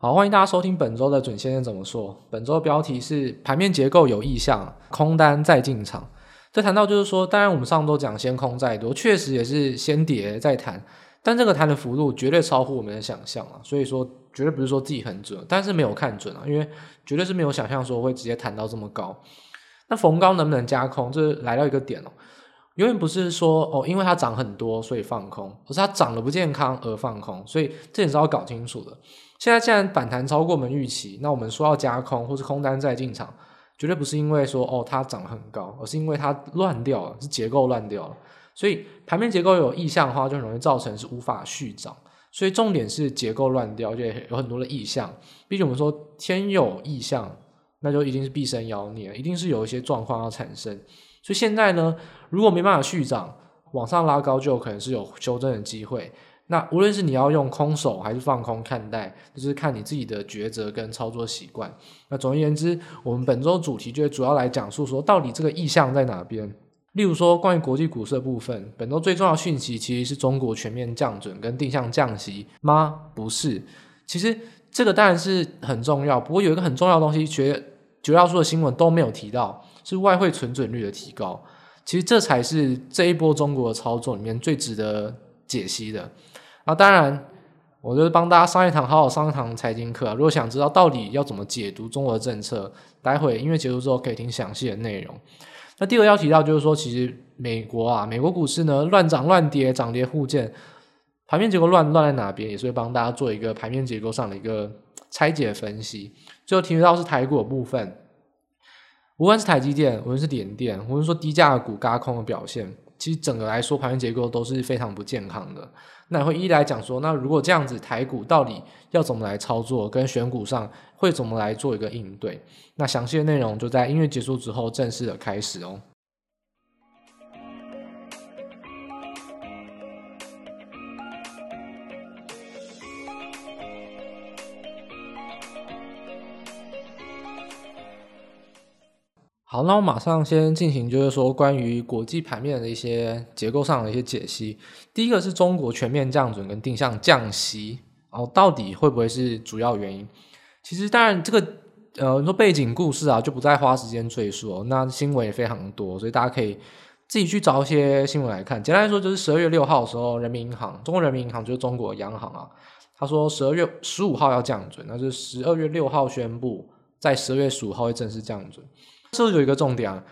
好，欢迎大家收听本周的准先生怎么说。本周的标题是盘面结构有异象，空单再进场。这谈到就是说，当然我们上周讲先空再多，确实也是先跌再弹，但这个弹的幅度绝对超乎我们的想象啊。所以说，绝对不是说自己很准，但是没有看准啊，因为绝对是没有想象说会直接弹到这么高。那逢高能不能加空，这来到一个点哦。永远不是说哦，因为它涨很多所以放空，而是它涨得不健康而放空，所以这点是要搞清楚的。现在既然反弹超过我们预期，那我们说要加空或是空单再进场，绝对不是因为说哦它涨很高，而是因为它乱掉了，是结构乱掉了。所以盘面结构有异象的话，就很容易造成是无法续涨。所以重点是结构乱掉，就有很多的异象。毕竟我们说天有异象，那就一定是必生妖孽，一定是有一些状况要产生。所以现在呢，如果没办法续涨，往上拉高就有可能是有修正的机会。那无论是你要用空手还是放空看待，就是看你自己的抉择跟操作习惯。那总而言之，我们本周主题就主要来讲述说，到底这个意向在哪边。例如说，关于国际股市的部分，本周最重要讯息其实是中国全面降准跟定向降息吗？不是。其实这个当然是很重要，不过有一个很重要的东西，绝绝大多数的新闻都没有提到。是外汇存准率的提高，其实这才是这一波中国的操作里面最值得解析的。啊，当然，我就是帮大家上一堂好好上一堂财经课啊。如果想知道到底要怎么解读中国的政策，待会音乐结束之后可以听详细的内容。那第二要提到就是说，其实美国啊，美国股市呢乱涨乱跌，涨跌互见，盘面结构乱乱在哪边，也是会帮大家做一个盘面结构上的一个拆解分析。最后提到是台股的部分。无论是台积电，无论是联电，无论说低价股轧空的表现，其实整个来说盘面结构都是非常不健康的。那会一一来讲说，那如果这样子，台股到底要怎么来操作，跟选股上会怎么来做一个应对？那详细的内容就在音乐结束之后正式的开始哦。好，那我马上先进行，就是说关于国际盘面的一些结构上的一些解析。第一个是中国全面降准跟定向降息，哦，到底会不会是主要原因？其实当然这个呃，你说背景故事啊，就不再花时间赘述哦。那新闻也非常多，所以大家可以自己去找一些新闻来看。简单来说，就是十二月六号的时候，人民银行，中国人民银行就是中国央行啊，他说十二月十五号要降准，那就是十二月六号宣布，在十二月十五号会正式降准。这有一个重点啊，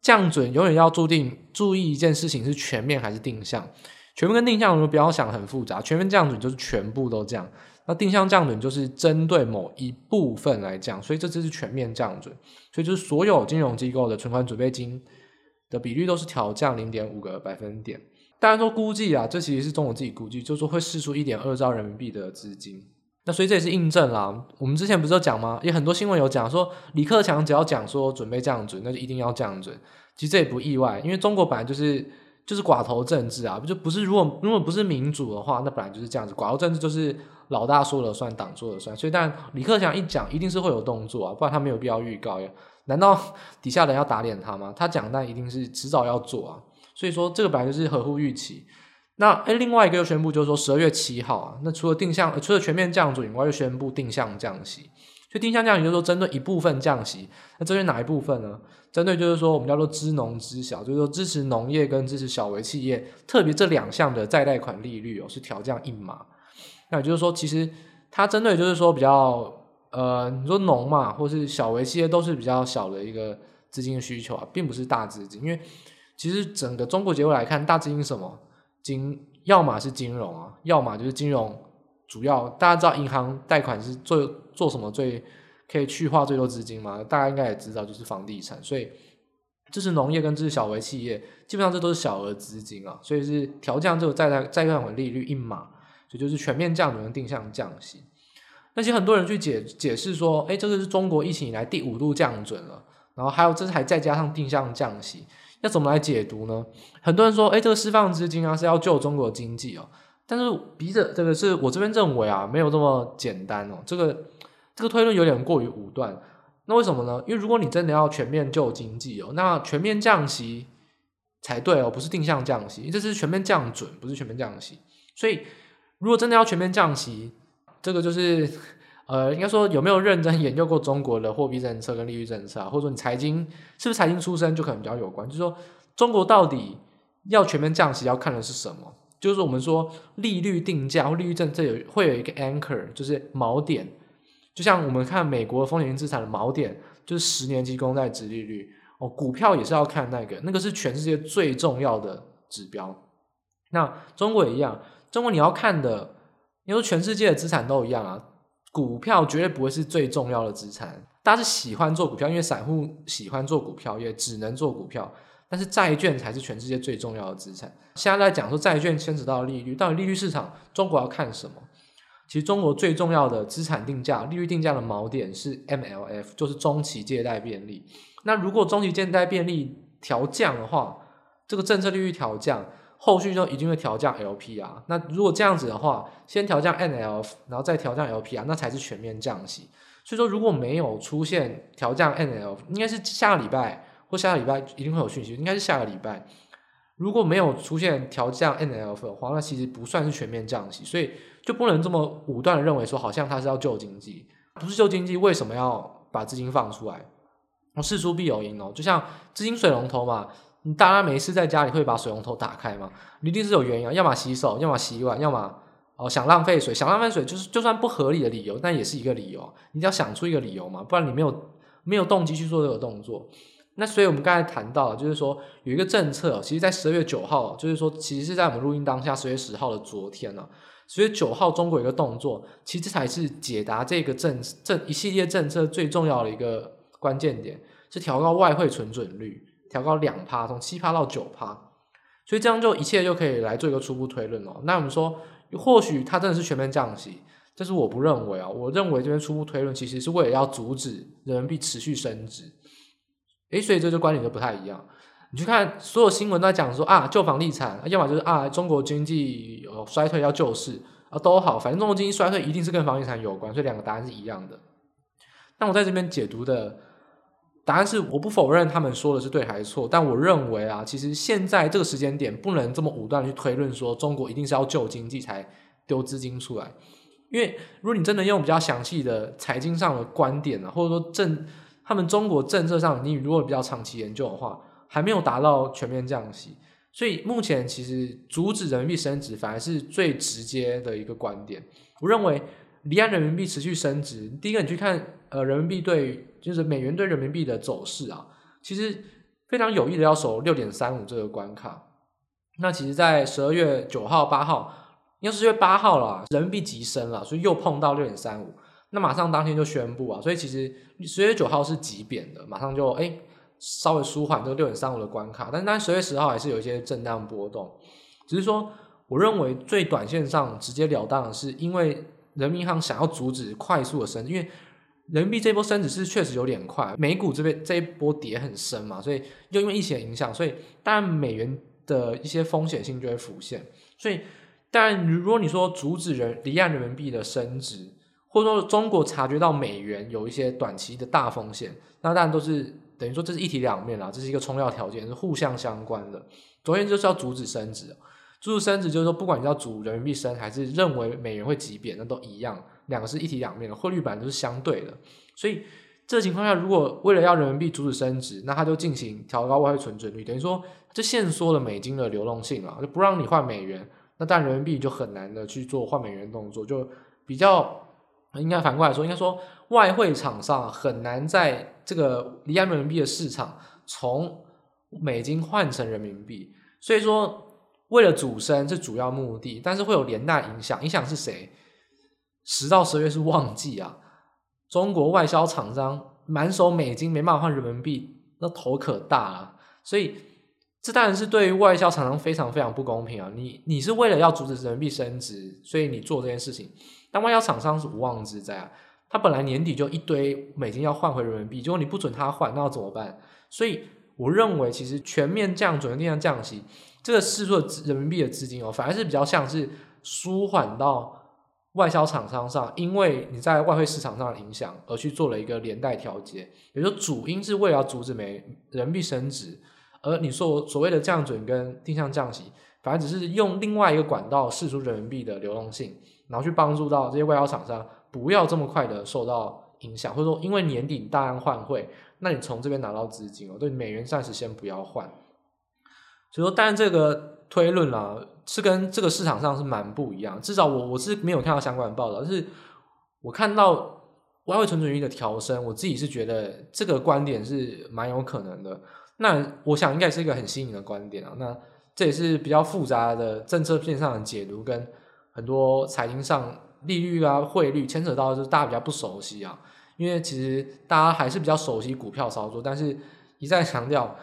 降准永远要注定注意一件事情是全面还是定向。全面跟定向，我们不要想很复杂。全面降准就是全部都降，那定向降准就是针对某一部分来降，所以这就是全面降准。所以就是所有金融机构的存款准备金的比率都是调降零点五个百分点。当然说估计啊，这其实是中国自己估计，就是说会释出一点二兆人民币的资金。那所以这也是印证啦。我们之前不是有讲吗？也很多新闻有讲说，李克强只要讲说准备降准，那就一定要降准。其实这也不意外，因为中国本来就是就是寡头政治啊，不就不是如果如果不是民主的话，那本来就是这样子。寡头政治就是老大说了算，党说了算。所以，但李克强一讲，一定是会有动作啊，不然他没有必要预告呀。难道 底下人要打脸他吗？他讲，但一定是迟早要做啊。所以说，这个本来就是合乎预期。那诶，另外一个又宣布，就是说十二月七号啊，那除了定向，除了全面降准以外，又宣布定向降息。所以定向降息就是说针对一部分降息，那针对哪一部分呢？针对就是说我们叫做支农支小，就是说支持农业跟支持小微企业，特别这两项的再贷款利率哦是调降一码。那也就是说，其实它针对就是说比较呃，你说农嘛，或是小微企业都是比较小的一个资金需求啊，并不是大资金。因为其实整个中国结构来看，大资金什么？金要么是金融啊，要么就是金融主要。大家知道银行贷款是做做什么最可以去化最多资金吗？大家应该也知道，就是房地产。所以这是农业跟这是小微企业，基本上这都是小额资金啊。所以是调降这个债贷再贷款利率一码，所以就是全面降准跟定向降息。那些很多人去解解释说，哎，这个是中国疫情以来第五度降准了，然后还有这是还再加上定向降息。要怎么来解读呢？很多人说，哎，这个释放资金啊是要救中国经济哦。但是，笔者这个是我这边认为啊，没有这么简单哦。这个这个推论有点过于武断。那为什么呢？因为如果你真的要全面救经济哦，那全面降息才对哦，不是定向降息，这是全面降准，不是全面降息。所以，如果真的要全面降息，这个就是呃，应该说有没有认真研究过中国的货币政策跟利率政策啊？或者说你财经是不是财经出身，就可能比较有关。就是说，中国到底要全面降息，要看的是什么？就是我们说利率定价或利率政策有会有一个 anchor，就是锚点。就像我们看美国风险资产的锚点，就是十年期公债殖利率哦。股票也是要看那个，那个是全世界最重要的指标。那中国也一样，中国你要看的，因为全世界的资产都一样啊。股票绝对不会是最重要的资产。大家是喜欢做股票，因为散户喜欢做股票，也只能做股票。但是债券才是全世界最重要的资产。现在在讲说债券牵扯到利率，到底利率市场中国要看什么？其实中国最重要的资产定价、利率定价的锚点是 MLF，就是中期借贷便利。那如果中期借贷便利调降的话，这个政策利率调降，后续就一定会调降 LPR。那如果这样子的话，先调降 NLF，然后再调降 LPR，那才是全面降息。所以说，如果没有出现调降 NLF，应该是下个礼拜。或下个礼拜一定会有讯息，应该是下个礼拜。如果没有出现调降 NLF 的话，那其实不算是全面降息，所以就不能这么武断的认为说，好像它是要救经济，不是救经济，为什么要把资金放出来？事出必有因哦，就像资金水龙头嘛，你大家没事在家里会把水龙头打开吗？一定是有原因啊，要么洗手，要么洗碗，要么哦想浪费水，想浪费水就是就算不合理的理由，但也是一个理由，你一定要想出一个理由嘛，不然你没有没有动机去做这个动作。那所以，我们刚才谈到，就是说有一个政策，其实，在十二月九号，就是说，其实是在我们录音当下，十月十号的昨天呢，十月九号，中国有一个动作，其实才是解答这个政这一系列政策最重要的一个关键点，是调高外汇存准率，调高两趴，从七趴到九趴，所以这样就一切就可以来做一个初步推论哦。那我们说，或许它真的是全面降息，但是我不认为啊，我认为这边初步推论其实是为了要阻止人民币持续升值。诶，所以这就观点就不太一样。你去看所有新闻都在讲说啊，救房地产，要么就是啊，中国经济有衰退要救市啊，都好，反正中国经济衰退一定是跟房地产有关，所以两个答案是一样的。但我在这边解读的答案是，我不否认他们说的是对还是错，但我认为啊，其实现在这个时间点不能这么武断去推论说中国一定是要救经济才丢资金出来，因为如果你真的用比较详细的财经上的观点啊，或者说政他们中国政策上，你如果比较长期研究的话，还没有达到全面降息，所以目前其实阻止人民币升值反而是最直接的一个观点。我认为离岸人民币持续升值，第一个你去看呃人民币对就是美元对人民币的走势啊，其实非常有意的要守六点三五这个关卡。那其实，在十二月九号、八号，应该是十月八号了，人民币急升了，所以又碰到六点三五。那马上当天就宣布啊，所以其实十月九号是急贬的，马上就哎稍微舒缓这个六点三五的关卡，但但十月十号还是有一些震荡波动。只是说，我认为最短线上直截了当的是，因为人民银行想要阻止快速的升，因为人民币这波升值是确实有点快，美股这边这一波跌很深嘛，所以又因为疫情影响，所以当然美元的一些风险性就会浮现。所以当然，如果你说阻止人离岸人民币的升值，或者说中国察觉到美元有一些短期的大风险，那当然都是等于说这是一体两面啦，这是一个充要条件，是互相相关的。昨天就是要阻止升值，阻止升值就是说，不管你要阻人民币升，还是认为美元会急贬，那都一样，两个是一体两面的，汇率本来就是相对的。所以这情况下，如果为了要人民币阻止升值，那他就进行调高外汇存准率，等于说就限缩了美金的流动性啊，就不让你换美元，那但人民币就很难的去做换美元动作，就比较。应该反过来说，应该说外汇场上很难在这个离岸人民币的市场从美金换成人民币，所以说为了主升是主要目的，但是会有连带影响，影响是谁？十到十二月是旺季啊，中国外销厂商满手美金没办法换人民币，那头可大了，所以这当然是对于外销厂商非常非常不公平啊！你你是为了要阻止人民币升值，所以你做这件事情。但外销厂商是无妄之灾啊，他本来年底就一堆美金要换回人民币，结果你不准他换，那要怎么办？所以我认为，其实全面降准、定向降息，这个释出人民币的资金哦，反而是比较像是舒缓到外销厂商上，因为你在外汇市场上的影响而去做了一个连带调节。也就，主因是为了阻止美人民币升值，而你说所谓的降准跟定向降息，反而只是用另外一个管道释出人民币的流动性。然后去帮助到这些外销厂商不要这么快的受到影响，或者说因为年底大量换汇，那你从这边拿到资金哦，对美元暂时先不要换。所以说，当然这个推论啊，是跟这个市场上是蛮不一样。至少我我是没有看到相关的报道，但是我看到。外汇存准率的调升，我自己是觉得这个观点是蛮有可能的。那我想应该是一个很新颖的观点啊。那这也是比较复杂的政策面上的解读，跟很多财经上利率啊、汇率牵扯到，就是大家比较不熟悉啊。因为其实大家还是比较熟悉股票操作，但是一再强调。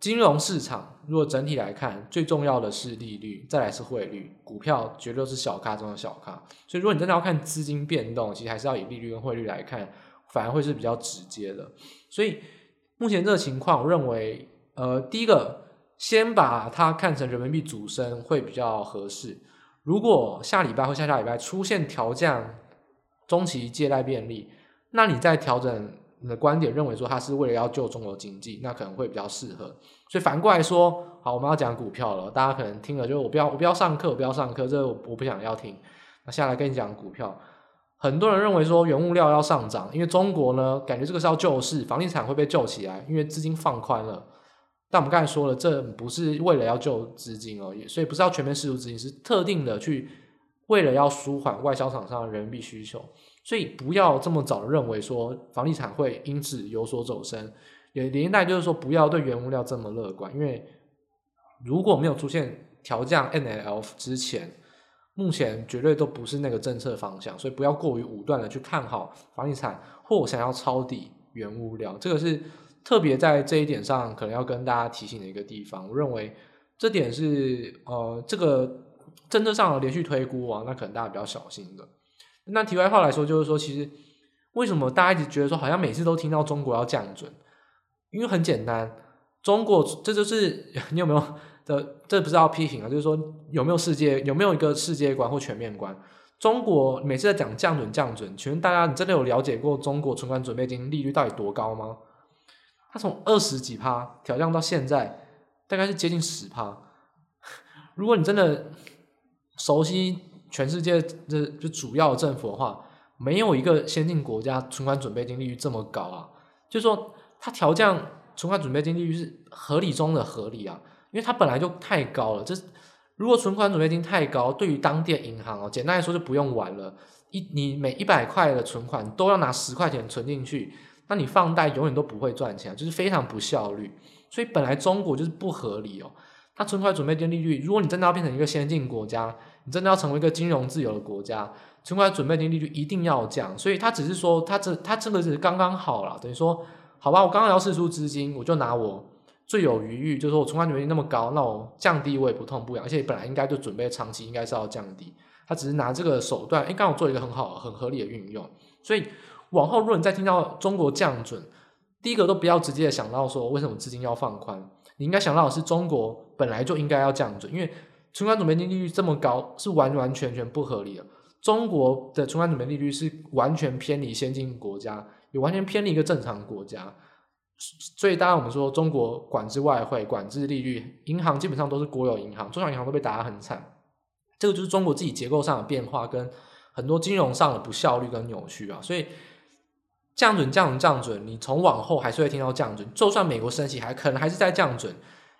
金融市场如果整体来看，最重要的是利率，再来是汇率，股票绝对是小咖中的小咖。所以如果你真的要看资金变动，其实还是要以利率跟汇率来看，反而会是比较直接的。所以目前这个情况，我认为，呃，第一个先把它看成人民币主升会比较合适。如果下礼拜或下下礼拜出现调降中期借贷便利，那你再调整。你的观点认为说它是为了要救中国经济，那可能会比较适合。所以反过来说，好，我们要讲股票了，大家可能听了就我不要，我不要上课，我不要上课，这个我不想要听。那下来跟你讲股票，很多人认为说原物料要上涨，因为中国呢感觉这个是要救市，房地产会被救起来，因为资金放宽了。但我们刚才说了，这不是为了要救资金而已，所以不是要全面释出资金，是特定的去为了要舒缓外销厂商的人民币需求。所以不要这么早的认为说房地产会因此有所走升，也连带就是说不要对原物料这么乐观，因为如果没有出现调降 NLF 之前，目前绝对都不是那个政策方向，所以不要过于武断的去看好房地产或想要抄底原物料，这个是特别在这一点上可能要跟大家提醒的一个地方。我认为这点是呃这个政策上的连续推估啊，那可能大家比较小心的。那题外话来说，就是说，其实为什么大家一直觉得说，好像每次都听到中国要降准？因为很简单，中国这就是 你有没有的，这不是要批评啊，就是说有没有世界有没有一个世界观或全面观？中国每次在讲降准降准，请问大家，你真的有了解过中国存款准备金利率到底多高吗？它从二十几趴调降到现在，大概是接近十趴。如果你真的熟悉。全世界的就主要政府的话，没有一个先进国家存款准备金利率这么高啊。就是说，它调降存款准备金利率是合理中的合理啊，因为它本来就太高了。这如果存款准备金太高，对于当地银行哦，简单来说就不用玩了。一你每一百块的存款都要拿十块钱存进去，那你放贷永远都不会赚钱，就是非常不效率。所以本来中国就是不合理哦。它存款准备金利率，如果你真的要变成一个先进国家，你真的要成为一个金融自由的国家，存款准备金利率一定要降。所以它只是说，它这它这个是刚刚好了，等于说，好吧，我刚刚要释出资金，我就拿我最有余裕，就是说我存款准备金那么高，那我降低我也不痛不痒，而且本来应该就准备长期应该是要降低，它只是拿这个手段，哎，刚好做一个很好很合理的运用。所以往后如果你再听到中国降准，第一个都不要直接想到说为什么资金要放宽。你应该想到的是，中国本来就应该要降准，因为存款准备金利率这么高，是完完全全不合理的。中国的存款准备利率是完全偏离先进国家，也完全偏离一个正常国家。所以，当然我们说中国管制外汇、管制利率，银行基本上都是国有银行，中小银行都被打得很惨。这个就是中国自己结构上的变化，跟很多金融上的不效率跟扭曲啊。所以。降准降准降准，你从往后还是会听到降准。就算美国升息，还可能还是在降准，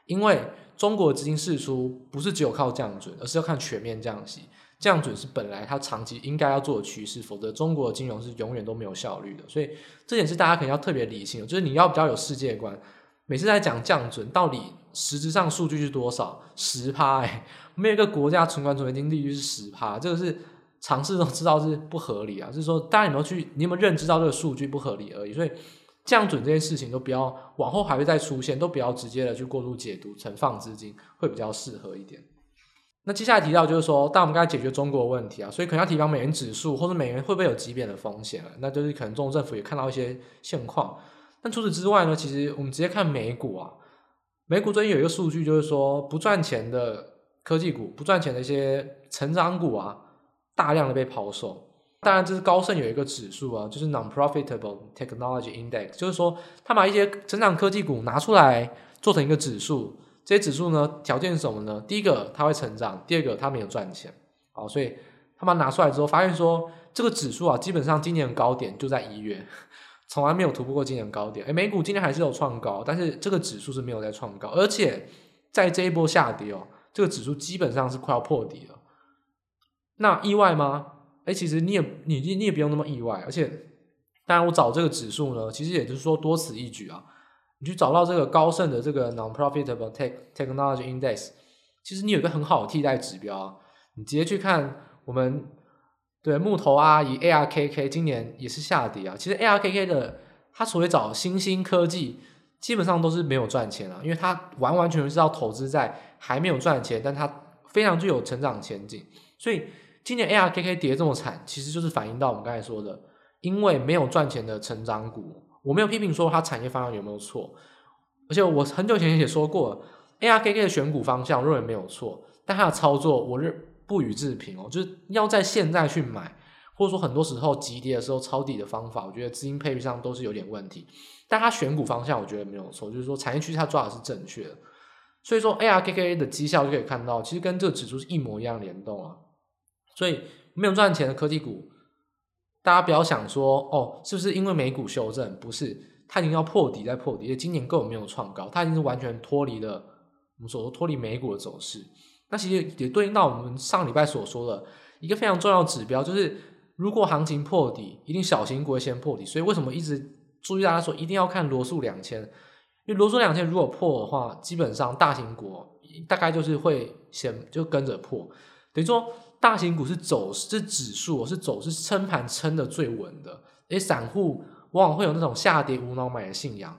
因为中国资金释出不是只有靠降准，而是要看全面降息。降准是本来它长期应该要做的趋势，否则中国的金融是永远都没有效率的。所以这点是大家可能要特别理性，就是你要比较有世界观。每次在讲降准，到底实质上数据是多少？十趴哎，没有一个国家存款准备金利率是十趴，这个是。尝试都知道是不合理啊，就是说大家有没有去，你有没有认知到这个数据不合理而已。所以降准这件事情都不要往后还会再出现，都不要直接的去过度解读，存放资金会比较适合一点。那接下来提到就是说，当我们该解决中国问题啊，所以可能要提高美元指数或者美元会不会有急贬的风险啊？那就是可能中国政府也看到一些现况。但除此之外呢，其实我们直接看美股啊，美股最近有一个数据就是说，不赚钱的科技股，不赚钱的一些成长股啊。大量的被抛售，当然这是高盛有一个指数啊，就是 Non-Profitable Technology Index，就是说他把一些成长科技股拿出来做成一个指数，这些指数呢，条件是什么呢？第一个它会成长，第二个它没有赚钱，好，所以他们拿出来之后，发现说这个指数啊，基本上今年高点就在一月，从来没有突破过今年高点。诶，美股今年还是有创高，但是这个指数是没有在创高，而且在这一波下跌哦，这个指数基本上是快要破底了。那意外吗？诶，其实你也你你也不用那么意外，而且当然我找这个指数呢，其实也就是说多此一举啊。你去找到这个高盛的这个 Non-Profitable Tech Technology Index，其实你有一个很好的替代指标啊，你直接去看我们对木头阿姨 ARKK 今年也是下跌啊。其实 ARKK 的它所谓找新兴科技，基本上都是没有赚钱啊，因为它完完全全是要投资在还没有赚钱，但它非常具有成长前景。所以今年 ARKK 跌这么惨，其实就是反映到我们刚才说的，因为没有赚钱的成长股。我没有批评说它产业方向有没有错，而且我很久前也说过，ARKK 的选股方向我认为没有错，但它的操作我认不予置评哦，就是要在现在去买，或者说很多时候急跌的时候抄底的方法，我觉得资金配置上都是有点问题。但它选股方向我觉得没有错，就是说产业趋势它抓的是正确的，所以说 ARKK 的绩效就可以看到，其实跟这个指数是一模一样联动啊，所以没有赚钱的科技股。大家不要想说哦，是不是因为美股修正？不是，它已经要破底再破底，因为今年根本没有创高，它已经是完全脱离了我们所说脱离美股的走势。那其实也对应到我们上礼拜所说的一个非常重要指标，就是如果行情破底，一定小型股会先破底。所以为什么一直注意大家说一定要看罗素两千？因为罗素两千如果破的话，基本上大型股大概就是会先就跟着破，等于说。大型股是走是指数，是走是撑盘撑的最稳的。诶，散户往往会有那种下跌无脑买的信仰，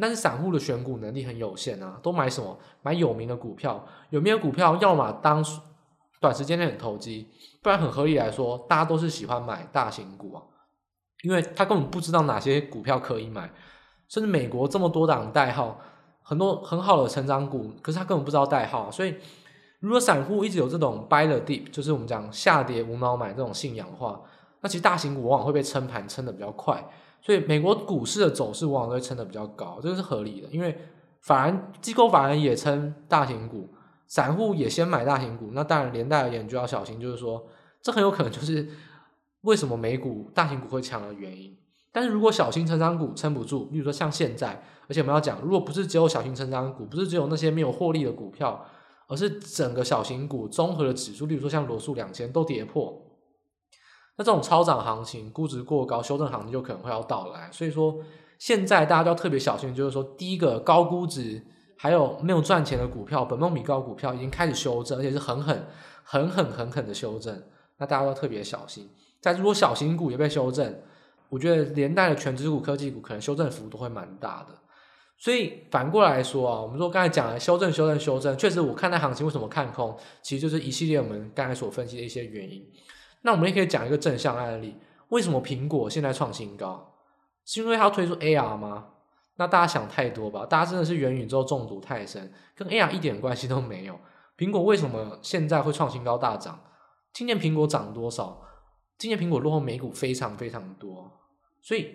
但是散户的选股能力很有限啊，都买什么？买有名的股票，有名的股票要么当短时间内很投机，不然很合理来说，大家都是喜欢买大型股啊，因为他根本不知道哪些股票可以买，甚至美国这么多档代号，很多很好的成长股，可是他根本不知道代号，所以。如果散户一直有这种 buy the dip，就是我们讲下跌无脑买这种信仰的话，那其实大型股往往会被撑盘撑得比较快，所以美国股市的走势往往都会撑得比较高，这个是合理的。因为反而机构反而也撑大型股，散户也先买大型股，那当然连带而言就要小心，就是说这很有可能就是为什么美股大型股会强的原因。但是如果小型成长股撑不住，例如说像现在，而且我们要讲，如果不是只有小型成长股，不是只有那些没有获利的股票。而是整个小型股综合的指数，例如说像罗素两千都跌破，那这种超涨行情、估值过高、修正行情就可能会要到来。所以说，现在大家都要特别小心，就是说，第一个高估值还有没有赚钱的股票，本梦比高股票已经开始修正，而且是狠狠、狠狠、狠狠的修正，那大家都要特别小心。再如果小型股也被修正，我觉得连带的全职股、科技股可能修正幅度会蛮大的。所以反过来说啊，我们说刚才讲的修正、修正、修正，确实我看待行情为什么看空，其实就是一系列我们刚才所分析的一些原因。那我们也可以讲一个正向案例，为什么苹果现在创新高？是因为它要推出 AR 吗？那大家想太多吧，大家真的是元宇宙中毒太深，跟 AR 一点关系都没有。苹果为什么现在会创新高大涨？今年苹果涨多少？今年苹果落后美股非常非常多，所以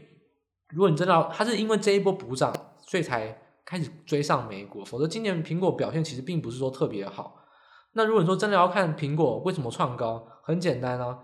如果你知道它是因为这一波补涨。所以才开始追上美股，否则今年苹果表现其实并不是说特别好。那如果你说真的要看苹果为什么创高，很简单啊，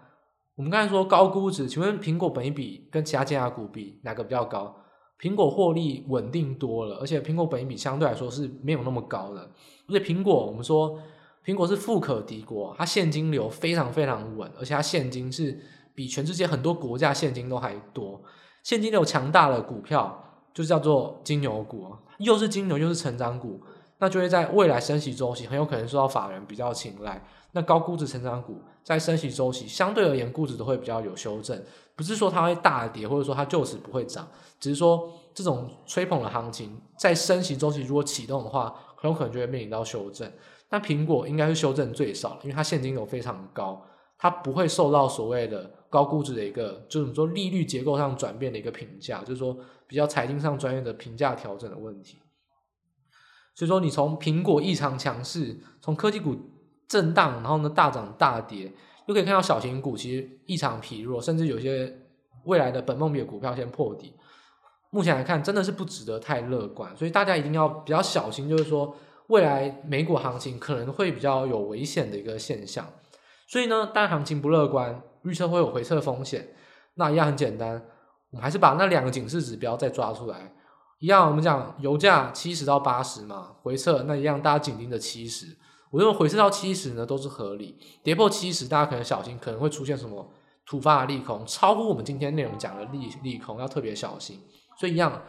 我们刚才说高估值，请问苹果本益比跟其他尖牙股比哪个比较高？苹果获利稳定多了，而且苹果本益比相对来说是没有那么高的。而且苹果我们说苹果是富可敌国，它现金流非常非常稳，而且它现金是比全世界很多国家现金都还多，现金流强大的股票。就是叫做金牛股啊，又是金牛又是成长股，那就会在未来升息周期很有可能受到法人比较青睐。那高估值成长股在升息周期相对而言估值都会比较有修正，不是说它会大跌，或者说它就此不会涨，只是说这种吹捧的行情在升息周期如果启动的话，很有可能就会面临到修正。那苹果应该是修正最少，因为它现金流非常高，它不会受到所谓的高估值的一个，就是说利率结构上转变的一个评价，就是说。比较财经上专业的评价调整的问题，所以说你从苹果异常强势，从科技股震荡，然后呢大涨大跌，又可以看到小型股其实异常疲弱，甚至有些未来的本梦比的股票先破底。目前来看，真的是不值得太乐观，所以大家一定要比较小心，就是说未来美股行情可能会比较有危险的一个现象。所以呢，当行情不乐观。预测会有回撤风险。那一样很简单，我们还是把那两个警示指标再抓出来。一样，我们讲油价七十到八十嘛，回撤那一样，大家紧盯着七十。我认为回撤到七十呢都是合理，跌破七十，大家可能小心，可能会出现什么突发的利空，超乎我们今天内容讲的利利空，要特别小心。所以一样。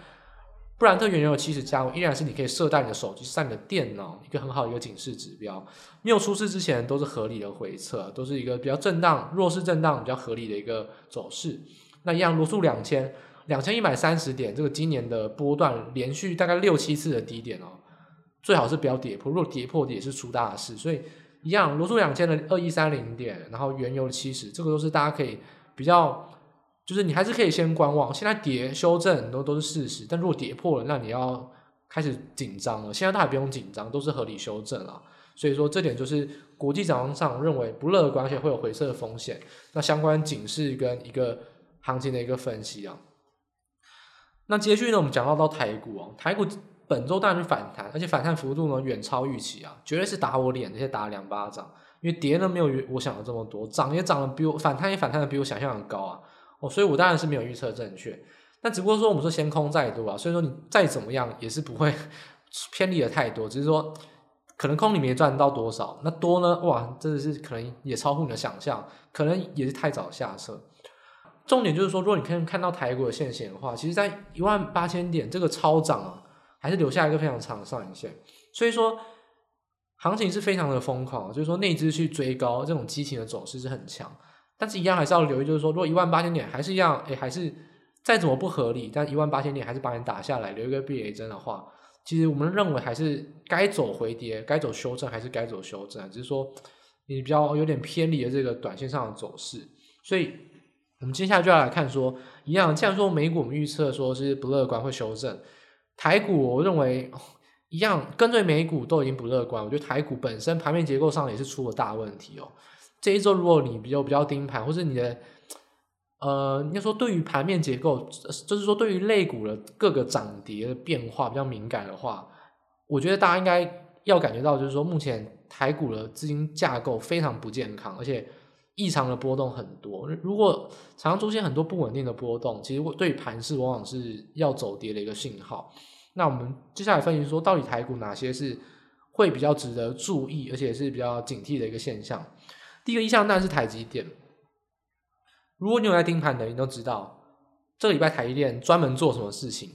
布兰特原油七十加，依然是你可以设在你的手机、在你的电脑一个很好的一个警示指标。没有出事之前都是合理的回撤，都是一个比较震荡、弱势震荡比较合理的一个走势。那一样罗素两千两千一百三十点，这个今年的波段连续大概六七次的低点哦，最好是不要跌破，如果跌破也是出大事。所以一样罗素两千的二一三零点，然后原油的七十，这个都是大家可以比较。就是你还是可以先观望，现在跌修正都都是事实，但如果跌破了，那你要开始紧张了。现在都还不用紧张，都是合理修正了。所以说这点就是国际展望上认为不乐观，而且会有回撤的风险。那相关警示跟一个行情的一个分析啊。那接续呢，我们讲到到台股啊，台股本周当然是反弹，而且反弹幅度呢远超预期啊，绝对是打我脸，而且打两巴掌。因为跌呢没有我想的这么多，涨也涨的比我反弹也反弹的比我想象的高啊。哦，所以我当然是没有预测正确，但只不过说我们说先空再多啊，所以说你再怎么样也是不会 偏离的太多，只是说可能空你没赚到多少，那多呢？哇，真的是可能也超乎你的想象，可能也是太早下车。重点就是说，如果你可以看到台股的线型的话，其实在一万八千点这个超涨啊，还是留下一个非常长的上影线，所以说行情是非常的疯狂，就是说内资去追高这种激情的走势是很强。但是，一样还是要留意，就是说，如果一万八千点还是一样，哎，还是再怎么不合理，但一万八千点还是把你打下来，留一个避雷针的话，其实我们认为还是该走回跌，该走修正还是该走修正，只是说你比较有点偏离了这个短线上的走势。所以，我们接下来就要来看说，一样，既然说美股我们预测说是不乐观会修正，台股我认为一样跟对美股都已经不乐观，我觉得台股本身盘面结构上也是出了大问题哦。这一周，如果你比较比较盯盘，或是你的呃，应该说对于盘面结构，就是说对于类股的各个涨跌的变化比较敏感的话，我觉得大家应该要感觉到，就是说目前台股的资金架构非常不健康，而且异常的波动很多。如果常常出现很多不稳定的波动，其实对盘势往往是要走跌的一个信号。那我们接下来分析说，到底台股哪些是会比较值得注意，而且是比较警惕的一个现象。第一个印象当然是台积电。如果你有在盯盘的，你都知道这个礼拜台积电专门做什么事情，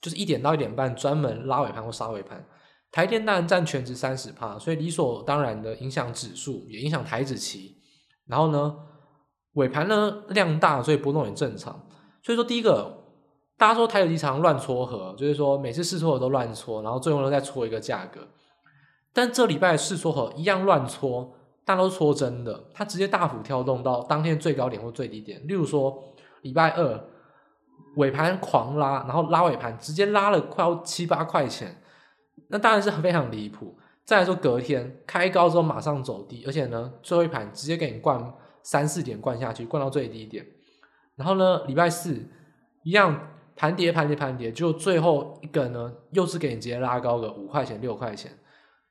就是一点到一点半专门拉尾盘或杀尾盘。台电当然占全值三十趴，所以理所当然的影响指数，也影响台指期。然后呢，尾盘呢量大，所以波动也正常。所以说第一个，大家说台指期常乱撮合，就是说每次试撮合都乱撮，然后最后呢再撮一个价格。但这礼拜试撮合一样乱撮。但都撮真的，它直接大幅跳动到当天最高点或最低点。例如说，礼拜二尾盘狂拉，然后拉尾盘直接拉了快要七八块钱，那当然是非常离谱。再来说隔天开高之后马上走低，而且呢最后一盘直接给你灌三四点灌下去，灌到最低点。然后呢礼拜四一样盘跌盘跌盘跌，就最后一个呢又是给你直接拉高个五块钱六块钱。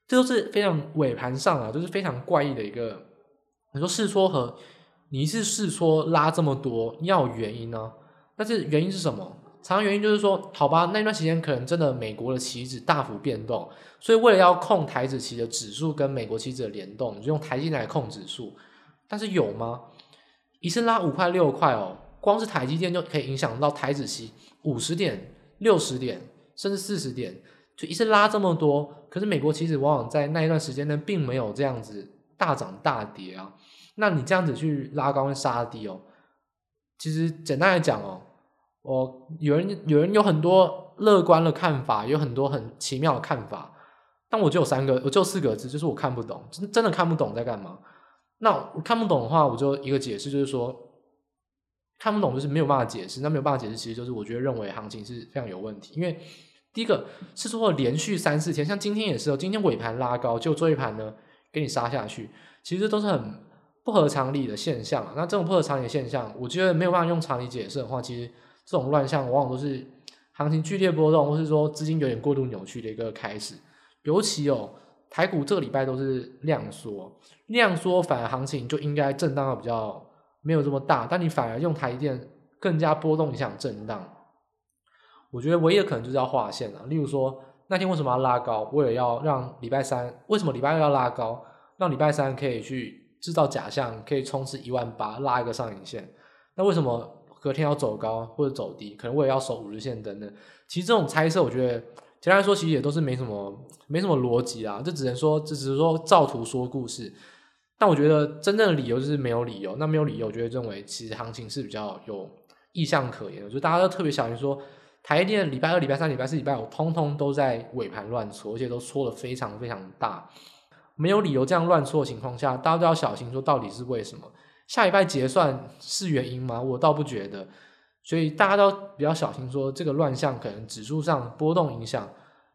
这都是非常尾盘上啊，就是非常怪异的一个。你说试错和，你一次试错拉这么多，要有原因呢、啊？但是原因是什么？常常原因就是说，好吧，那段时间可能真的美国的期指大幅变动，所以为了要控台指期的指数跟美国期指的联动，你就用台积电来控指数。但是有吗？一次拉五块六块哦，光是台积电就可以影响到台指期五十点、六十点，甚至四十点。就一次拉这么多，可是美国棋子往往在那一段时间内，并没有这样子大涨大跌啊。那你这样子去拉高跟杀低哦，其实简单来讲哦，我有人有人有很多乐观的看法，有很多很奇妙的看法，但我就有三个，我就四个字，就是我看不懂，真真的看不懂在干嘛。那我看不懂的话，我就一个解释，就是说看不懂就是没有办法解释，那没有办法解释，其实就是我觉得认为行情是非常有问题，因为。第一个是说连续三四天，像今天也是哦，今天尾盘拉高，就最后一盘呢给你杀下去，其实都是很不合常理的现象。那这种不合常理的现象，我觉得没有办法用常理解释的话，其实这种乱象往往都是行情剧烈波动，或是说资金有点过度扭曲的一个开始。尤其哦，台股这个礼拜都是量缩，量缩反而行情就应该震荡的比较没有这么大，但你反而用台积电更加波动影响震荡。我觉得唯一的可能就是要划线了。例如说那天为什么要拉高？为了要让礼拜三，为什么礼拜二要拉高？让礼拜三可以去制造假象，可以冲刺一万八，拉一个上影线。那为什么隔天要走高或者走低？可能我也要守五日线等等。其实这种猜测，我觉得简单来说，其实也都是没什么没什么逻辑啊。这只能说，这只是说照图说故事。但我觉得真正的理由就是没有理由。那没有理由，我觉得认为其实行情是比较有意向可言的。就大家都特别小心说，台电礼拜二、礼拜三、礼拜四、礼拜五，通通都在尾盘乱搓，而且都搓得非常非常大。没有理由这样乱搓的情况下，大家都要小心说到底是为什么？下礼拜结算是原因吗？我倒不觉得。所以大家都比较小心说这个乱象可能指数上波动影响，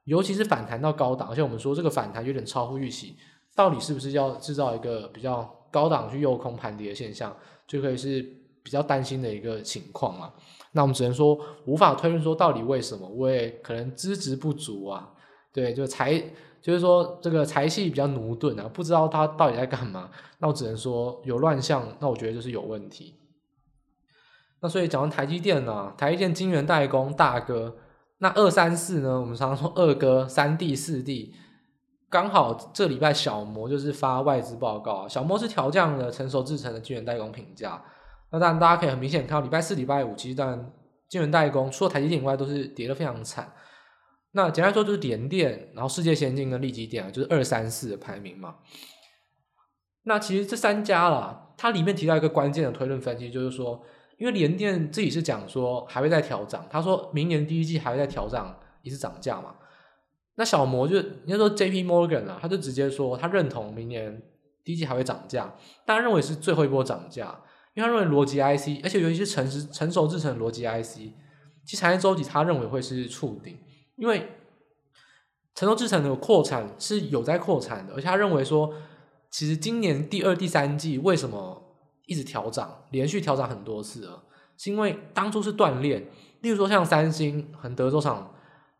尤其是反弹到高档，而且我们说这个反弹有点超乎预期。到底是不是要制造一个比较高档去诱空盘跌的现象，就可以是比较担心的一个情况嘛？那我们只能说无法推论说到底为什么，我也可能资质不足啊。对，就财就是说这个财气比较駑钝啊，不知道他到底在干嘛。那我只能说有乱象，那我觉得就是有问题。那所以讲完台积电呢、啊，台积电晶圆代工大哥，那二三四呢，我们常常说二哥、三弟、四弟。刚好这礼拜小摩就是发外资报告啊，小摩是调降了成熟制程的晶圆代工评价。那当然大家可以很明显看到，礼拜四、礼拜五其实当然晶圆代工除了台积电以外都是跌得非常惨。那简单说就是联电，然后世界先进跟力积电啊，就是二三四的排名嘛。那其实这三家啦，它里面提到一个关键的推论分析，就是说，因为联电自己是讲说还会再调涨，他说明年第一季还会再调涨一次涨价嘛。那小摩就应该说 J P Morgan 啊，他就直接说他认同明年第一季还会涨价，但他认为是最后一波涨价，因为他认为逻辑 I C，而且尤其是成熟成熟制程逻辑 I C，其实产业周期他认为会是触顶，因为成熟制程的扩产是有在扩产的，而且他认为说，其实今年第二、第三季为什么一直调涨，连续调涨很多次了，是因为当初是锻炼，例如说像三星和德州厂。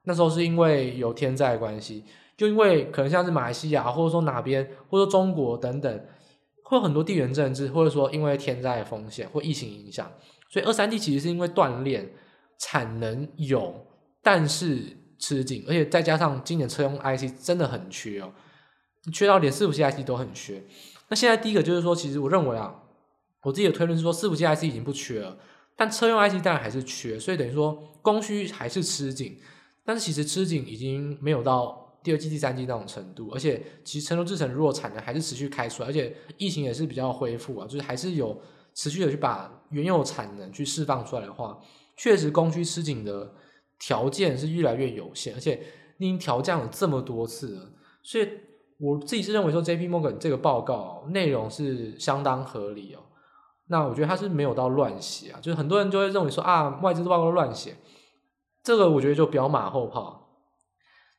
那时候是因为有天灾关系，就因为可能像是马来西亚，或者说哪边，或者说中国等等，会有很多地缘政治，或者说因为天灾风险或疫情影响，所以二三 D 其实是因为锻炼，产能有，但是吃紧，而且再加上今年车用 IC 真的很缺哦，缺到连伺服器 IC 都很缺。那现在第一个就是说，其实我认为啊，我自己的推论是说，伺服器 IC 已经不缺了，但车用 IC 当然还是缺，所以等于说供需还是吃紧。但是其实吃紧已经没有到第二季、第三季那种程度，而且其实成熟制程如果产能还是持续开出来，而且疫情也是比较恢复啊，就是还是有持续的去把原有产能去释放出来的话，确实供需吃紧的条件是越来越有限，而且已经调降了这么多次了，所以我自己是认为说 J.P. Morgan 这个报告内容是相当合理哦。那我觉得它是没有到乱写啊，就是很多人就会认为说啊，外资报告乱写。这个我觉得就比较马后炮。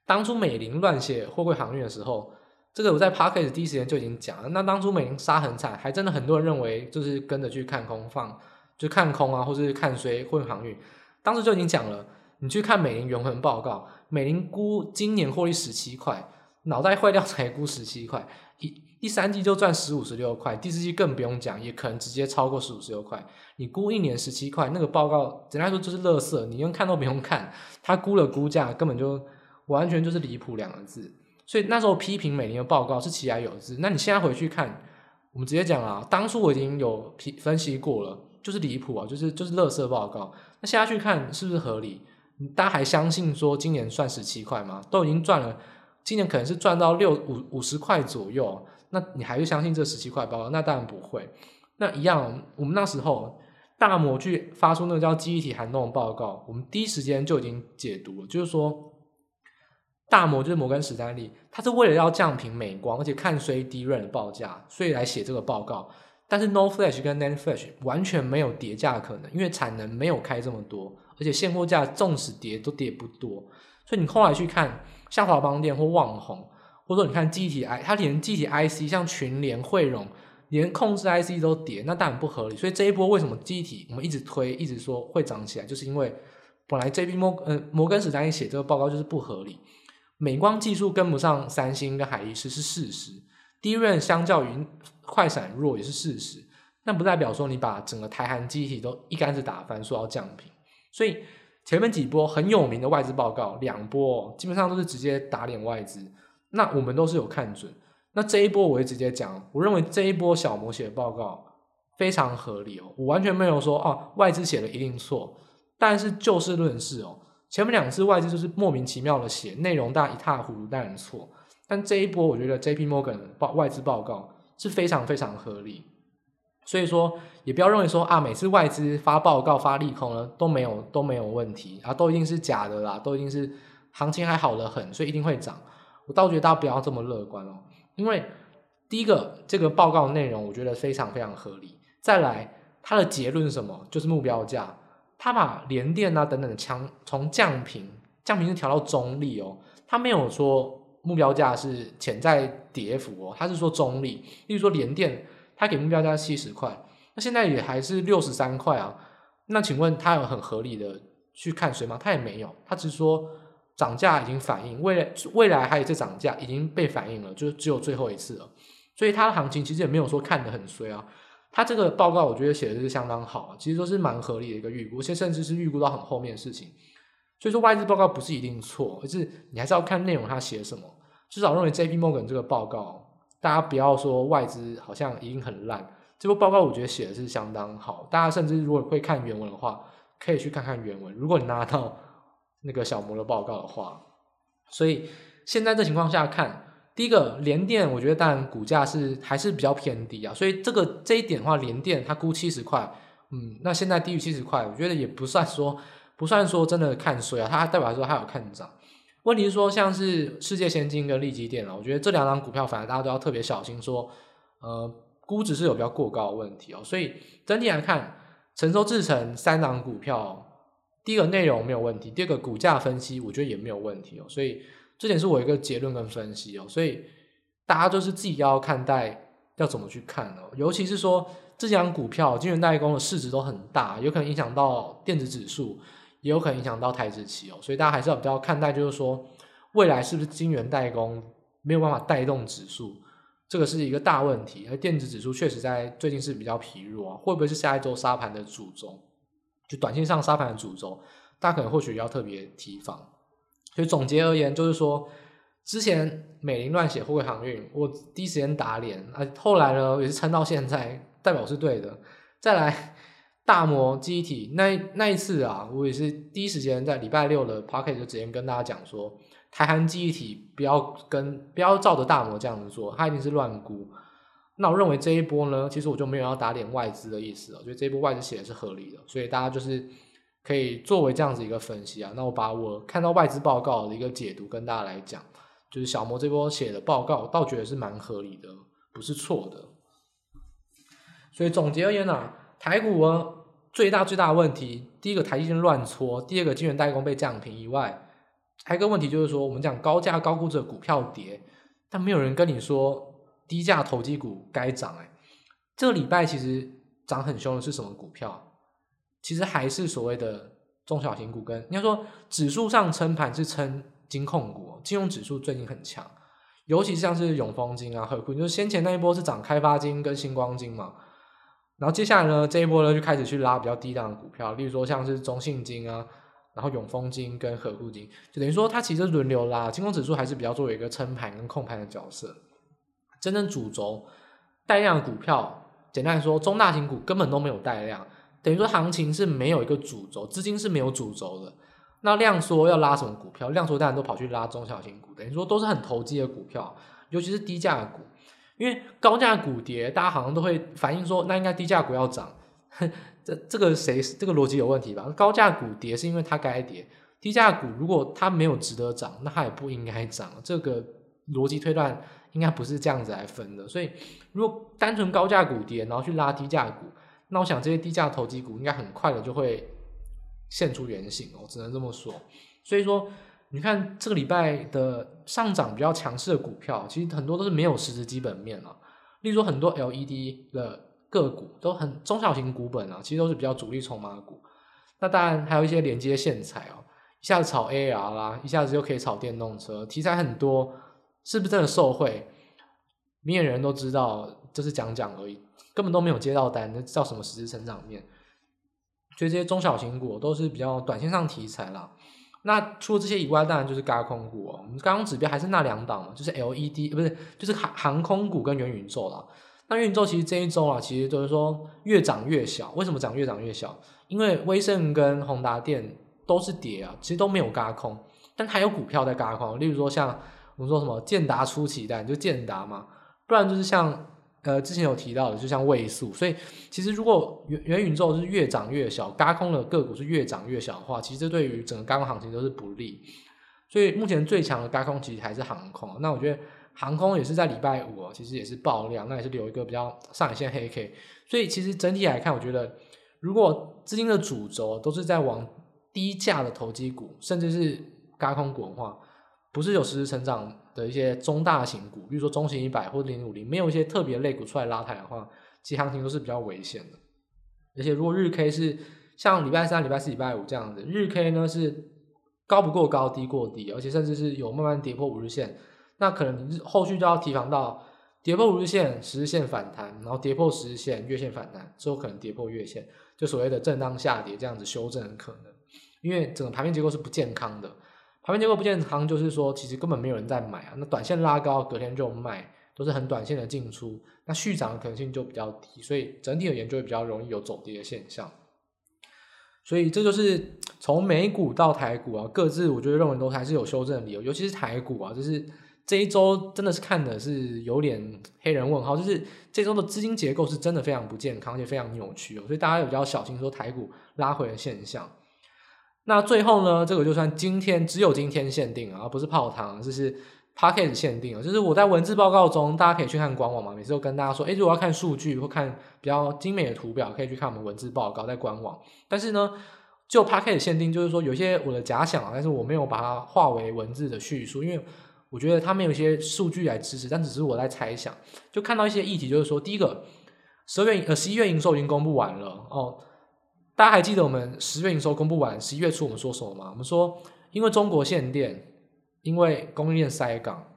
当初美林乱写货柜航运的时候，这个我在 Podcast 第一时间就已经讲了。那当初美林杀很惨，还真的很多人认为就是跟着去看空放，就看空啊，或者是看衰货运航运。当时就已经讲了，你去看美林原文报告，美林估今年获利十七块，脑袋坏掉才估十七块。一第三季就赚十五十六块，第四季更不用讲，也可能直接超过十五十六块。你估一年十七块，那个报告简单说就是垃圾，你用看都不用看，他估了估价根本就完全就是离谱两个字。所以那时候批评美林的报告是其来有之。那你现在回去看，我们直接讲啊，当初我已经有批分析过了，就是离谱啊，就是就是垃圾报告。那现在去看是不是合理？大家还相信说今年赚十七块吗？都已经赚了，今年可能是赚到六五五十块左右。那你还是相信这十七块包？那当然不会。那一样，我们那时候大摩去发出那个叫记忆体寒冬的报告，我们第一时间就已经解读了，就是说大摩就是摩根史丹利，他是为了要降频美光，而且看衰低润的报价，所以来写这个报告。但是 No Flash 跟 n a n Flash 完全没有叠价可能，因为产能没有开这么多，而且现货价纵使跌都跌不多。所以你后来去看，像华邦电或旺宏。或者说，你看记忆体 I，它连记忆体 IC，像群联、汇荣，连控制 IC 都跌，那当然不合理。所以这一波为什么记忆体我们一直推，一直说会涨起来，就是因为本来 JP 摩呃摩根史丹利写这个报告就是不合理，美光技术跟不上三星跟海力士是事实，DRAM 相较于快闪弱也是事实。但不代表说你把整个台韩机体都一竿子打翻，说要降评。所以前面几波很有名的外资报告，两波基本上都是直接打脸外资。那我们都是有看准。那这一波我会直接讲，我认为这一波小摩写的报告非常合理哦，我完全没有说哦外资写的一定错，但是就事论事哦。前面两次外资就是莫名其妙的写，内容大一塌糊涂，当然错。但这一波我觉得 J P Morgan 报外资报告是非常非常合理，所以说也不要认为说啊每次外资发报告发利空呢都没有都没有问题啊都一定是假的啦，都一定是行情还好得很，所以一定会涨。我倒觉得大家不要这么乐观哦，因为第一个这个报告内容我觉得非常非常合理，再来它的结论是什么？就是目标价。他把联电啊等等的强从降频，降频是调到中立哦，他没有说目标价是潜在跌幅哦，他是说中立。例如说联电，他给目标价七十块，那现在也还是六十三块啊。那请问他有很合理的去看谁吗？他也没有，他只是说涨价已经反映，未来未来还有一次涨价已经被反映了，就只有最后一次了。所以他的行情其实也没有说看得很衰啊。他这个报告我觉得写的是相当好，其实都是蛮合理的一个预估，现甚至是预估到很后面的事情。所以说外资报告不是一定错，而是你还是要看内容他写什么。至少认为 J.P. Morgan 这个报告，大家不要说外资好像已经很烂，这个报告我觉得写的是相当好。大家甚至如果会看原文的话，可以去看看原文。如果你拿到那个小摩的报告的话，所以现在这情况下看。第一个联电，我觉得当然股价是还是比较偏低啊，所以这个这一点的话，联电它估七十块，嗯，那现在低于七十块，我觉得也不算说不算说真的看衰啊，它代表说它有看涨。问题是说像是世界先进跟力积电啊，我觉得这两张股票反而大家都要特别小心说，呃，估值是有比较过高的问题哦，所以整体来看，成熟制程三档股票，第一个内容没有问题，第二个股价分析我觉得也没有问题哦，所以。这点是我一个结论跟分析哦，所以大家就是自己要看待要怎么去看哦，尤其是说这几档股票，晶圆代工的市值都很大，有可能影响到电子指数，也有可能影响到台指期哦，所以大家还是要比较看待，就是说未来是不是晶圆代工没有办法带动指数，这个是一个大问题，而电子指数确实在最近是比较疲弱啊，会不会是下一周沙盘的主轴？就短线上沙盘的主轴，大家可能或许要特别提防。所以总结而言，就是说，之前美林乱写货柜航运，我第一时间打脸啊。后来呢，也是撑到现在，代表是对的。再来，大摩记忆体那那一次啊，我也是第一时间在礼拜六的 p o c k e t 就直接跟大家讲说，台韩记忆体不要跟不要照着大摩这样子做，它一定是乱估。那我认为这一波呢，其实我就没有要打脸外资的意思了，我觉得这一波外资写的是合理的，所以大家就是。可以作为这样子一个分析啊，那我把我看到外资报告的一个解读跟大家来讲，就是小摩这波写的报告，倒觉得是蛮合理的，不是错的。所以总结而言呢、啊，台股啊最大最大的问题，第一个台积电乱搓，第二个晶圆代工被降平以外，还有一个问题就是说，我们讲高价高估值的股票跌，但没有人跟你说低价投机股该涨哎，这个礼拜其实涨很凶的是什么股票？其实还是所谓的中小型股，跟应该说指数上撑盘是撑金控股，金融指数最近很强，尤其像是永丰金啊、合库，就是先前那一波是涨开发金跟新光金嘛，然后接下来呢这一波呢就开始去拉比较低档的股票，例如说像是中信金啊，然后永丰金跟合库金，就等于说它其实轮流拉，金融指数还是比较作为一个撑盘跟控盘的角色，真正主轴带量的股票，简单来说中大型股根本都没有带量。等于说行情是没有一个主轴，资金是没有主轴的。那量缩要拉什么股票？量缩当然都跑去拉中小型股，等于说都是很投机的股票，尤其是低价股。因为高价股跌，大家好像都会反映说，那应该低价股要涨。这这个谁这个逻辑有问题吧？高价股跌是因为它该跌，低价股如果它没有值得涨，那它也不应该涨。这个逻辑推断应该不是这样子来分的。所以如果单纯高价股跌，然后去拉低价股。那我想这些低价投机股应该很快的就会现出原形哦，只能这么说。所以说，你看这个礼拜的上涨比较强势的股票，其实很多都是没有实质基本面啊。例如，很多 LED 的个股都很中小型股本啊，其实都是比较主力筹码股。那当然还有一些连接线材哦，一下子炒 AR 啦，一下子又可以炒电动车，题材很多，是不是真的受惠？明眼人都知道，这是讲讲而已。根本都没有接到单，那叫什么实质成长面？所以这些中小型股都是比较短线上题材啦。那除了这些以外，当然就是嘎空股哦。我们刚刚指标还是那两档嘛，就是 LED 不是，就是航航空股跟元宇宙啦。那元宇宙其实这一周啊，其实就是说越涨越小。为什么涨越涨越小？因为威盛跟宏达电都是跌啊，其实都没有嘎空，但还有股票在嘎空。例如说像我们说什么建达出奇蛋，就建达嘛，不然就是像。呃，之前有提到的，就像位数，所以其实如果元元宇宙是越涨越小，轧空的个股是越涨越小的话，其实对于整个轧空行情都是不利。所以目前最强的高空其实还是航空。那我觉得航空也是在礼拜五，其实也是爆量，那也是留一个比较上影线黑 K。所以其实整体来看，我觉得如果资金的主轴都是在往低价的投机股，甚至是高空股的话，不是有实时成长的一些中大型股，比如说中型一百或者零五零，没有一些特别类股出来拉抬的话，其实行情都是比较危险的。而且如果日 K 是像礼拜三、礼拜四、礼拜五这样子，日 K 呢是高不过高、低过低，而且甚至是有慢慢跌破五日线，那可能后续就要提防到跌破五日线、十日线反弹，然后跌破十日线、月线反弹之后，可能跌破月线，就所谓的震荡下跌这样子修正的可能，因为整个盘面结构是不健康的。盘面结构不健康，就是说其实根本没有人在买啊。那短线拉高，隔天就卖，都是很短线的进出，那续涨的可能性就比较低，所以整体而言就会比较容易有走跌的现象。所以这就是从美股到台股啊，各自我觉得认为都还是有修正的理由，尤其是台股啊，就是这一周真的是看的是有点黑人问号，就是这周的资金结构是真的非常不健康，而且非常扭曲哦，所以大家也比较小心说台股拉回的现象。那最后呢，这个就算今天只有今天限定啊，而不是泡汤，就是 Podcast 限定啊。就是我在文字报告中，大家可以去看官网嘛。每次都跟大家说，诶，如果要看数据或看比较精美的图表，可以去看我们文字报告在官网。但是呢，就 Podcast 限定，就是说有些我的假想啊，但是我没有把它化为文字的叙述，因为我觉得它没有一些数据来支持，但只是我在猜想。就看到一些议题，就是说，第一个，十二月呃十一月营收已经公布完了哦。大家还记得我们十月营收公布完，十一月初我们说什么吗？我们说，因为中国限电，因为供应链塞港，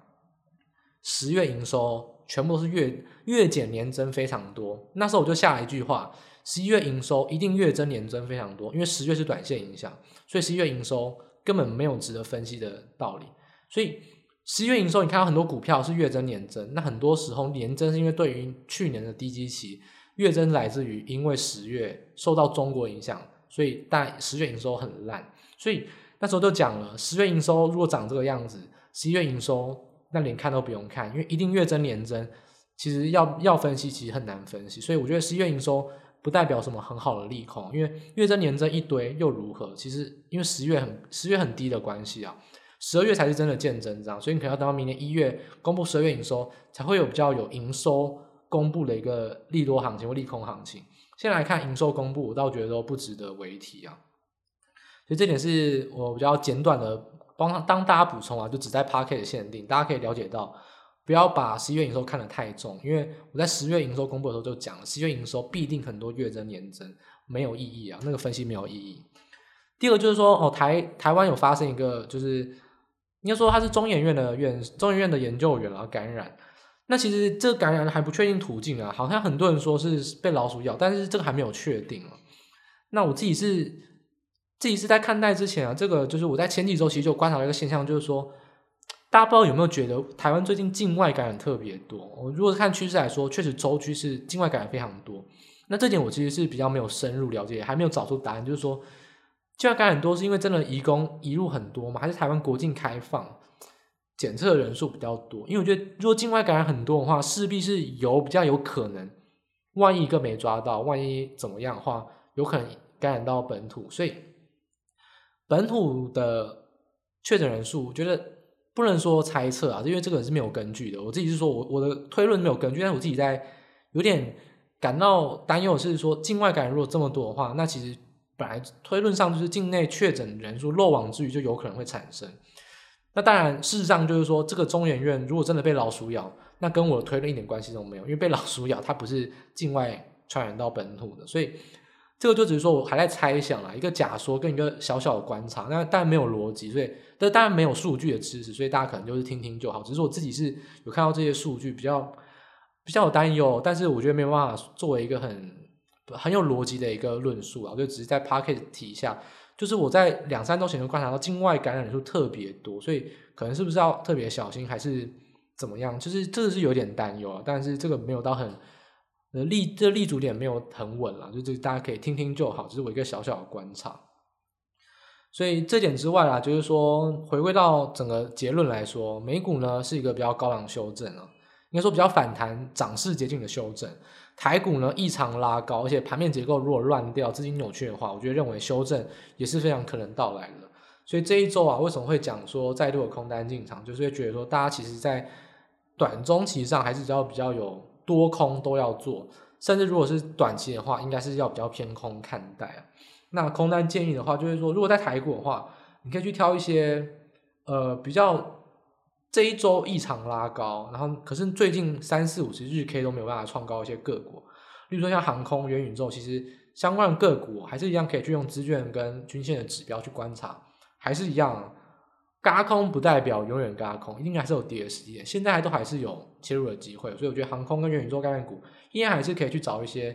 十月营收全部都是月月减年增非常多。那时候我就下了一句话：十一月营收一定月增年增非常多，因为十月是短线影响，所以十一月营收根本没有值得分析的道理。所以十一月营收，你看到很多股票是月增年增，那很多时候年增是因为对于去年的低基期。月增来自于因为十月受到中国影响，所以但十月营收很烂，所以那时候就讲了，十月营收如果长这个样子，十一月营收那连看都不用看，因为一定月增年增，其实要要分析其实很难分析，所以我觉得十一月营收不代表什么很好的利空，因为月增年增一堆又如何？其实因为十月很十月很低的关系啊，十二月才是真的见真章，所以你可能要等到明年一月公布十二月营收，才会有比较有营收。公布了一个利多行情或利空行情，先来看营收公布，我倒觉得都不值得为提啊。所以这点是我比较简短的帮当大家补充啊，就只在 Podcast 限定，大家可以了解到，不要把十一月营收看得太重，因为我在十月营收公布的时候就讲了，十月营收必定很多月增年增，没有意义啊，那个分析没有意义。第二就是说，哦，台台湾有发生一个，就是应该说他是中研院的院中研院的研究员啊感染。那其实这个感染还不确定途径啊，好像很多人说是被老鼠咬，但是这个还没有确定啊。那我自己是自己是在看待之前啊，这个就是我在前几周其实就观察到一个现象，就是说大家不知道有没有觉得台湾最近境外感染特别多？我如果看趋势来说，确实周期是境外感染非常多。那这点我其实是比较没有深入了解，还没有找出答案，就是说境外感染多是因为真的移工移入很多吗？还是台湾国境开放？检测人数比较多，因为我觉得如果境外感染很多的话，势必是有比较有可能，万一一个没抓到，万一怎么样的话，有可能感染到本土。所以本土的确诊人数，我觉得不能说猜测啊，因为这个是没有根据的。我自己是说我我的推论没有根据，但是我自己在有点感到担忧，是说境外感染如果这么多的话，那其实本来推论上就是境内确诊人数漏网之鱼就有可能会产生。那当然，事实上就是说，这个中研院如果真的被老鼠咬，那跟我推论一点关系都没有，因为被老鼠咬，它不是境外传染到本土的，所以这个就只是说我还在猜想啦，一个假说跟一个小小的观察，那当然没有逻辑，所以这当然没有数据的支持，所以大家可能就是听听就好。只是我自己是有看到这些数据，比较比较有担忧，但是我觉得没有办法作为一个很很有逻辑的一个论述啊，我就只是在 Podcast 提一下，就是我在两三周前就观察到境外感染人数特别多，所以可能是不是要特别小心，还是怎么样？就是这个是有点担忧啊，但是这个没有到很呃立这立足点没有很稳了，就是大家可以听听就好，这、是我一个小小的观察。所以这点之外啦，就是说回归到整个结论来说，美股呢是一个比较高档修正啊。应该说比较反弹、涨势接近的修正，台股呢异常拉高，而且盘面结构如果乱掉、资金扭曲的话，我觉得认为修正也是非常可能到来的。所以这一周啊，为什么会讲说再度的空单进场，就是会觉得说大家其实在短中期上还是比较比较有多空都要做，甚至如果是短期的话，应该是要比较偏空看待啊。那空单建议的话，就是说如果在台股的话，你可以去挑一些呃比较。这一周异常拉高，然后可是最近三四五十日 K 都没有办法创高一些个股，例如说像航空、元宇宙，其实相关的个股还是一样可以去用资券跟均线的指标去观察，还是一样，嘎空不代表永远嘎空，应该还是有跌的时间，现在还都还是有切入的机会，所以我觉得航空跟元宇宙概念股依然还是可以去找一些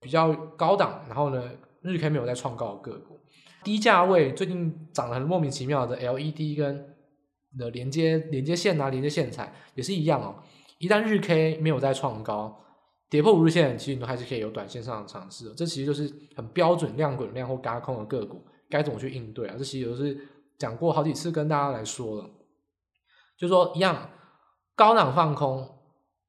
比较高档，然后呢日 K 没有再创高的个股，低价位最近涨得很莫名其妙的 LED 跟。的连接连接线啊，连接线材也是一样哦。一旦日 K 没有再创高，跌破五日线，其实你都还是可以有短线上的尝试。这其实就是很标准量滚量或轧空的个股，该怎么去应对啊？这其实都是讲过好几次跟大家来说了。就说一样，高档放空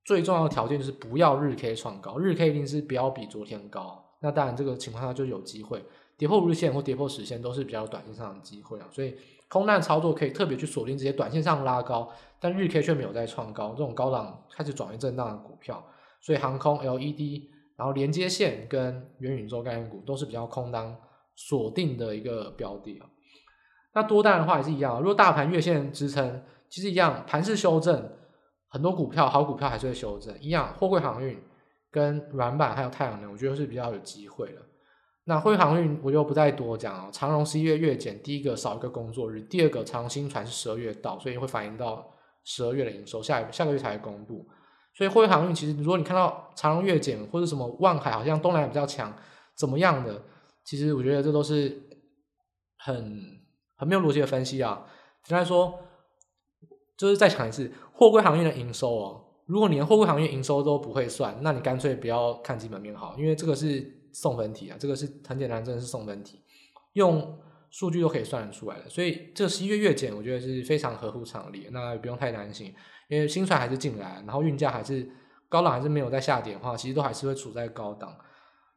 最重要的条件就是不要日 K 创高，日 K 一定是不要比昨天高。那当然这个情况下就有机会跌破五日线或跌破十线，都是比较短线上的机会啊。所以。空单操作可以特别去锁定这些短线上拉高，但日 K 却没有再创高，这种高档开始转为震荡的股票，所以航空、LED，然后连接线跟元宇宙概念股都是比较空单锁定的一个标的啊。那多单的话也是一样，如果大盘月线支撑，其实一样，盘势修正，很多股票好股票还是会修正，一样，货柜航运跟软板还有太阳能，我觉得是比较有机会的。那货运航运我就不再多讲了。长荣十一月月减，第一个少一个工作日，第二个长荣新船是十二月到，所以会反映到十二月的营收，下下个月才会公布。所以货运航运其实，如果你看到长荣月减或者什么万海好像东南亚比较强，怎么样的，其实我觉得这都是很很没有逻辑的分析啊。简单说，就是再讲一次，货柜航运的营收哦，如果你连货柜航运营收都不会算，那你干脆不要看基本面好，因为这个是。送分题啊，这个是很简单，真的是送分题，用数据都可以算得出来的。所以这十一月月减，我觉得是非常合乎常理，那也不用太担心，因为新船还是进来，然后运价还是高档，还是没有在下跌的话，其实都还是会处在高档。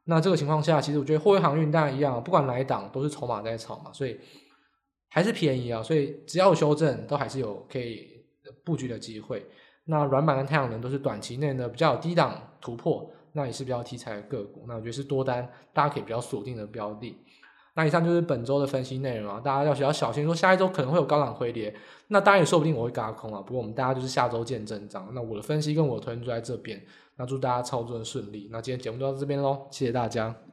那这个情况下，其实我觉得货运航运当然一样，不管哪一档都是筹码在炒嘛，所以还是便宜啊。所以只要有修正，都还是有可以布局的机会。那软板跟太阳能都是短期内呢比较有低档突破。那也是比较题材的个股，那我觉得是多单，大家可以比较锁定的标的。那以上就是本周的分析内容啊，大家要比较小心，说下一周可能会有高档回跌，那当然也说不定我会嘎空啊。不过我们大家就是下周见真章。那我的分析跟我的推论就在这边，那祝大家操作顺利。那今天节目就到这边喽，谢谢大家。